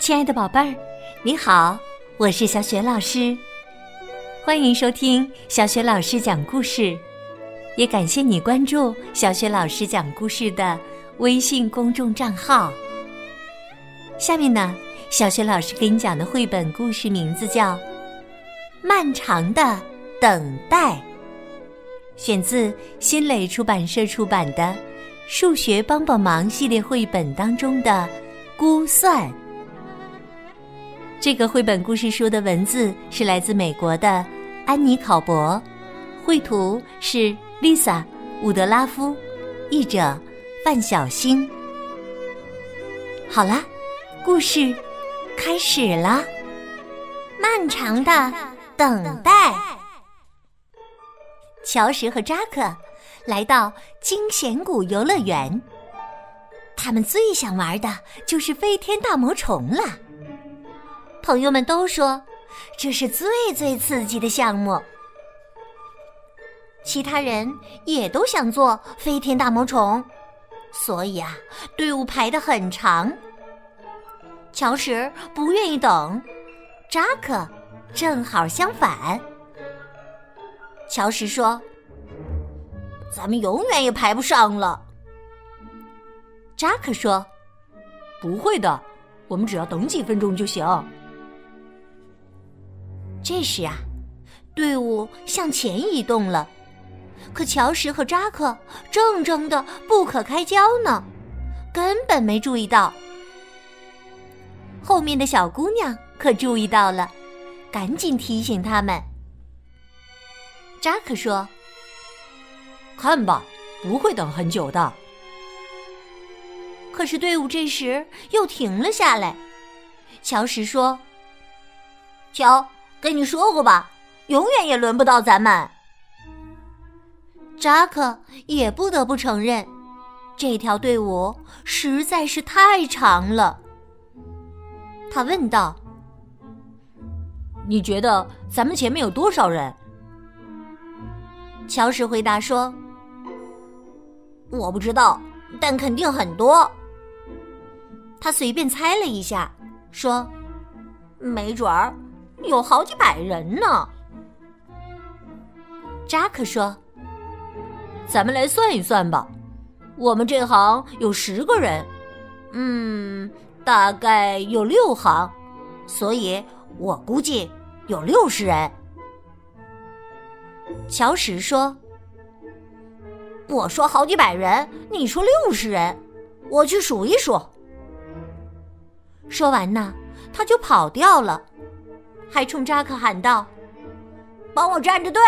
亲爱的宝贝儿，你好，我是小雪老师，欢迎收听小雪老师讲故事，也感谢你关注小雪老师讲故事的微信公众账号。下面呢，小雪老师给你讲的绘本故事名字叫《漫长的等待》，选自新蕾出版社出版的《数学帮帮忙》系列绘本当中的《估算》。这个绘本故事书的文字是来自美国的安妮考伯，绘图是 Lisa 伍德拉夫，译者范小星。好啦，故事开始啦！漫长的等待。乔什和扎克来到惊险谷游乐园，他们最想玩的就是飞天大魔虫了。朋友们都说这是最最刺激的项目，其他人也都想做飞天大魔虫，所以啊，队伍排得很长。乔什不愿意等，扎克正好相反。乔什说：“咱们永远也排不上了。”扎克说：“不会的，我们只要等几分钟就行。”这时啊，队伍向前移动了，可乔什和扎克正争得不可开交呢，根本没注意到。后面的小姑娘可注意到了，赶紧提醒他们。扎克说：“看吧，不会等很久的。”可是队伍这时又停了下来。乔什说：“瞧。”跟你说过吧，永远也轮不到咱们。扎克也不得不承认，这条队伍实在是太长了。他问道：“你觉得咱们前面有多少人？”乔什回答说：“我不知道，但肯定很多。”他随便猜了一下，说：“没准儿。”有好几百人呢，扎克说：“咱们来算一算吧，我们这行有十个人，嗯，大概有六行，所以我估计有六十人。”乔什说：“我说好几百人，你说六十人，我去数一数。”说完呢，他就跑掉了。还冲扎克喊道：“帮我站着队！”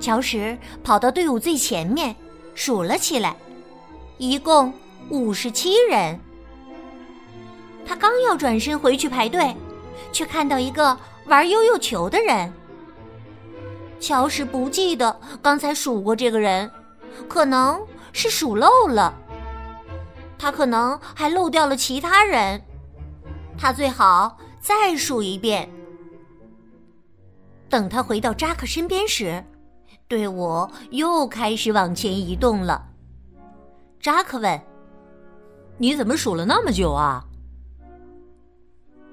乔什跑到队伍最前面，数了起来，一共五十七人。他刚要转身回去排队，却看到一个玩悠悠球的人。乔什不记得刚才数过这个人，可能是数漏了。他可能还漏掉了其他人。他最好再数一遍。等他回到扎克身边时，队伍又开始往前移动了。扎克问：“你怎么数了那么久啊？”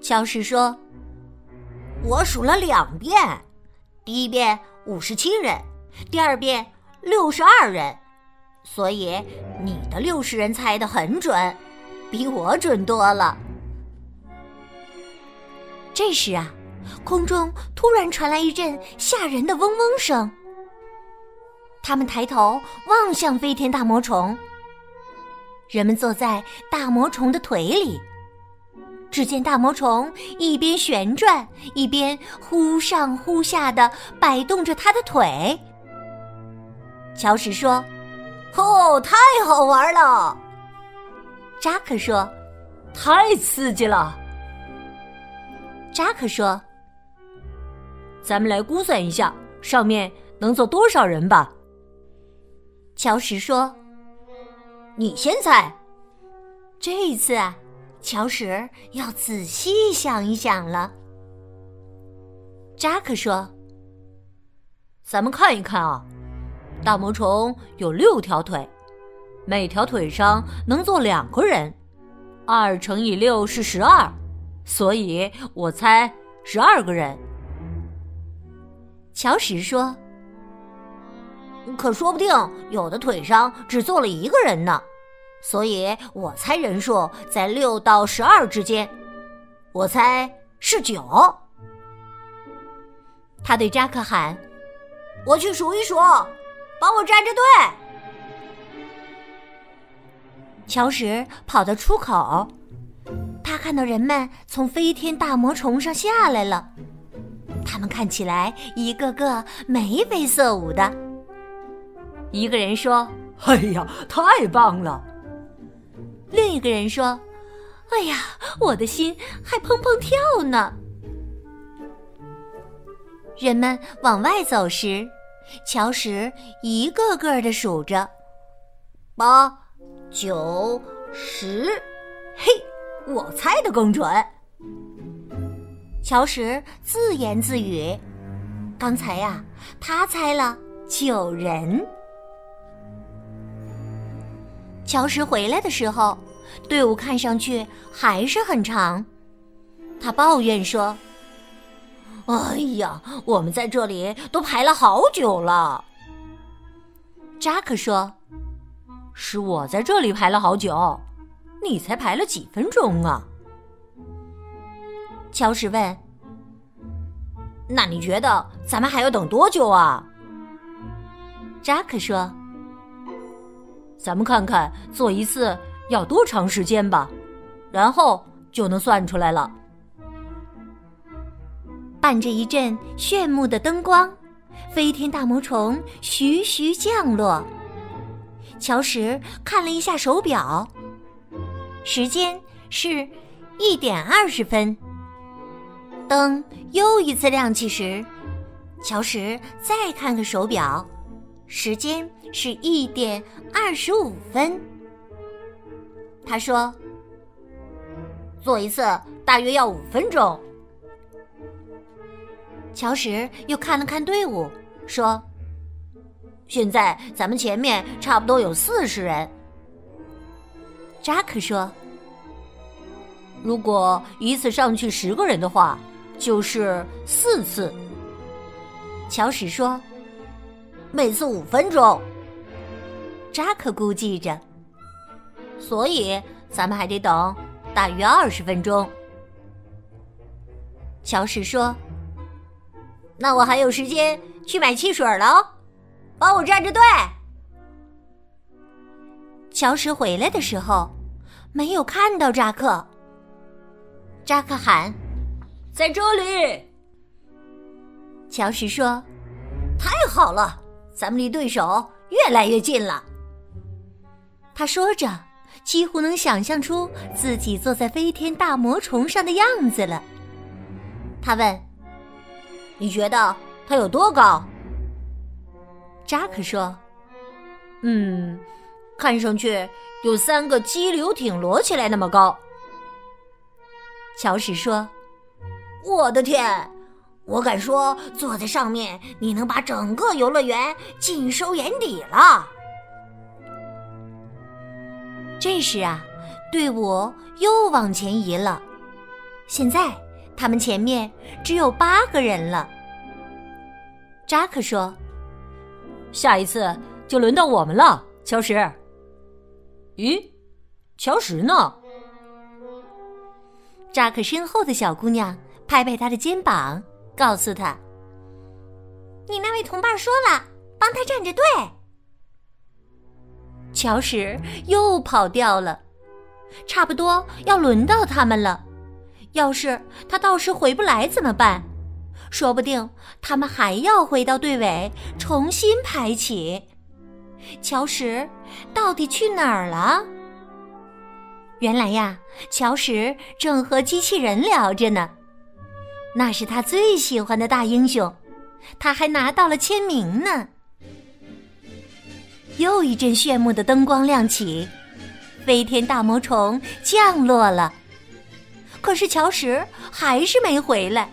乔什说：“我数了两遍，第一遍五十七人，第二遍六十二人，所以你的六十人猜的很准，比我准多了。”这时啊，空中突然传来一阵吓人的嗡嗡声。他们抬头望向飞天大魔虫。人们坐在大魔虫的腿里，只见大魔虫一边旋转，一边忽上忽下的摆动着他的腿。乔什说：“哦，太好玩了。”扎克说：“太刺激了。”扎克说：“咱们来估算一下，上面能坐多少人吧。”乔什说：“你先猜。”这一次啊，乔什要仔细想一想了。扎克说：“咱们看一看啊，大魔虫有六条腿，每条腿上能坐两个人，二乘以六是十二，所以我猜十二个人。乔石说：“可说不定有的腿上只坐了一个人呢，所以我猜人数在六到十二之间。我猜是九。”他对扎克喊：“我去数一数，帮我站着队。”乔什跑到出口，他看到人们从飞天大魔虫上下来了。他们看起来一个个眉飞色舞的。一个人说：“哎呀，太棒了！”另一个人说：“哎呀，我的心还砰砰跳呢。”人们往外走时，乔什一个个的数着：八、九、十。嘿，我猜的更准。乔什自言自语：“刚才呀，他猜了九人。”乔什回来的时候，队伍看上去还是很长。他抱怨说。哎呀，我们在这里都排了好久了。扎克说：“是我在这里排了好久，你才排了几分钟啊？”乔什问：“那你觉得咱们还要等多久啊？”扎克说：“咱们看看做一次要多长时间吧，然后就能算出来了。”伴着一阵炫目的灯光，飞天大魔虫徐徐降落。乔什看了一下手表，时间是一点二十分。灯又一次亮起时，乔什再看看手表，时间是一点二十五分。他说：“做一次大约要五分钟。”乔什又看了看队伍，说：“现在咱们前面差不多有四十人。”扎克说：“如果一次上去十个人的话，就是四次。”乔什说：“每次五分钟。”扎克估计着，所以咱们还得等大约二十分钟。乔什说。那我还有时间去买汽水了，帮我站着队。乔什回来的时候，没有看到扎克。扎克喊：“在这里。”乔什说：“太好了，咱们离对手越来越近了。”他说着，几乎能想象出自己坐在飞天大魔虫上的样子了。他问。你觉得它有多高？扎克说：“嗯，看上去有三个激流艇摞起来那么高。”乔什说：“我的天，我敢说坐在上面，你能把整个游乐园尽收眼底了。”这时啊，队伍又往前移了，现在。他们前面只有八个人了。扎克说：“下一次就轮到我们了，乔什。”咦，乔什呢？扎克身后的小姑娘拍拍他的肩膀，告诉他：“你那位同伴说了，帮他站着队。”乔什又跑掉了，差不多要轮到他们了。要是他到时回不来怎么办？说不定他们还要回到队尾重新排起。乔什到底去哪儿了？原来呀，乔什正和机器人聊着呢。那是他最喜欢的大英雄，他还拿到了签名呢。又一阵炫目的灯光亮起，飞天大魔虫降落了。可是乔什还是没回来。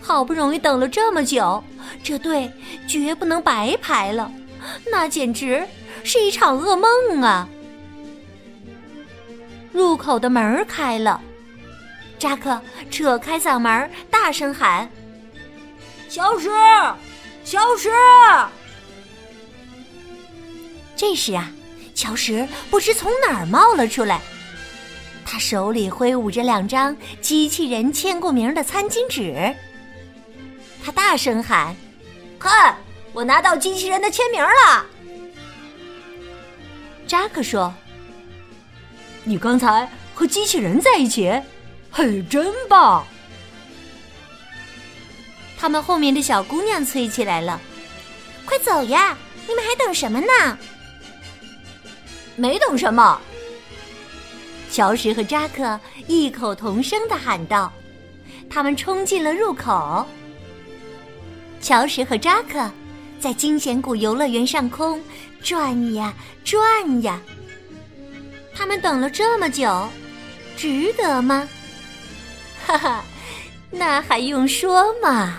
好不容易等了这么久，这队绝不能白排了，那简直是一场噩梦啊！入口的门开了，扎克扯开嗓门大声喊：“乔石，乔石！”这时啊，乔石不知从哪儿冒了出来，他手里挥舞着两张机器人签过名的餐巾纸。他大声喊：“看，我拿到机器人的签名了！”扎克说。你刚才和机器人在一起，嘿，真棒！他们后面的小姑娘催起来了：“快走呀！你们还等什么呢？”没等什么。乔什和扎克异口同声的喊道：“他们冲进了入口。”乔什和扎克在惊险谷游乐园上空转呀转呀。他们等了这么久，值得吗？哈哈，那还用说吗？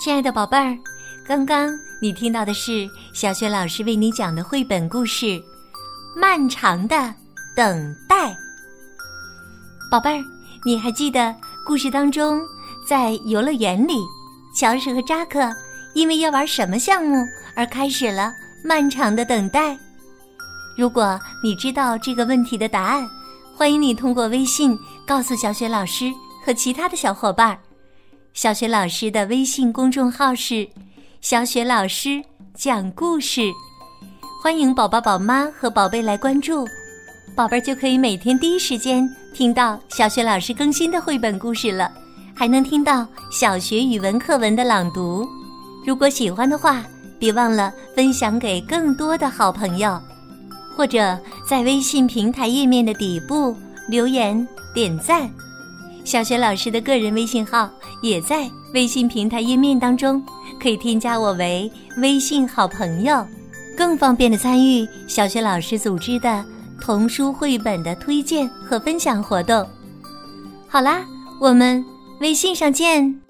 亲爱的宝贝儿，刚刚你听到的是小雪老师为你讲的绘本故事《漫长的》。等待，宝贝儿，你还记得故事当中，在游乐园里，乔什和扎克因为要玩什么项目而开始了漫长的等待？如果你知道这个问题的答案，欢迎你通过微信告诉小雪老师和其他的小伙伴。小雪老师的微信公众号是“小雪老师讲故事”，欢迎宝宝、宝妈和宝贝来关注。宝贝儿就可以每天第一时间听到小雪老师更新的绘本故事了，还能听到小学语文课文的朗读。如果喜欢的话，别忘了分享给更多的好朋友，或者在微信平台页面的底部留言点赞。小学老师的个人微信号也在微信平台页面当中，可以添加我为微信好朋友，更方便的参与小学老师组织的。童书绘本的推荐和分享活动。好啦，我们微信上见。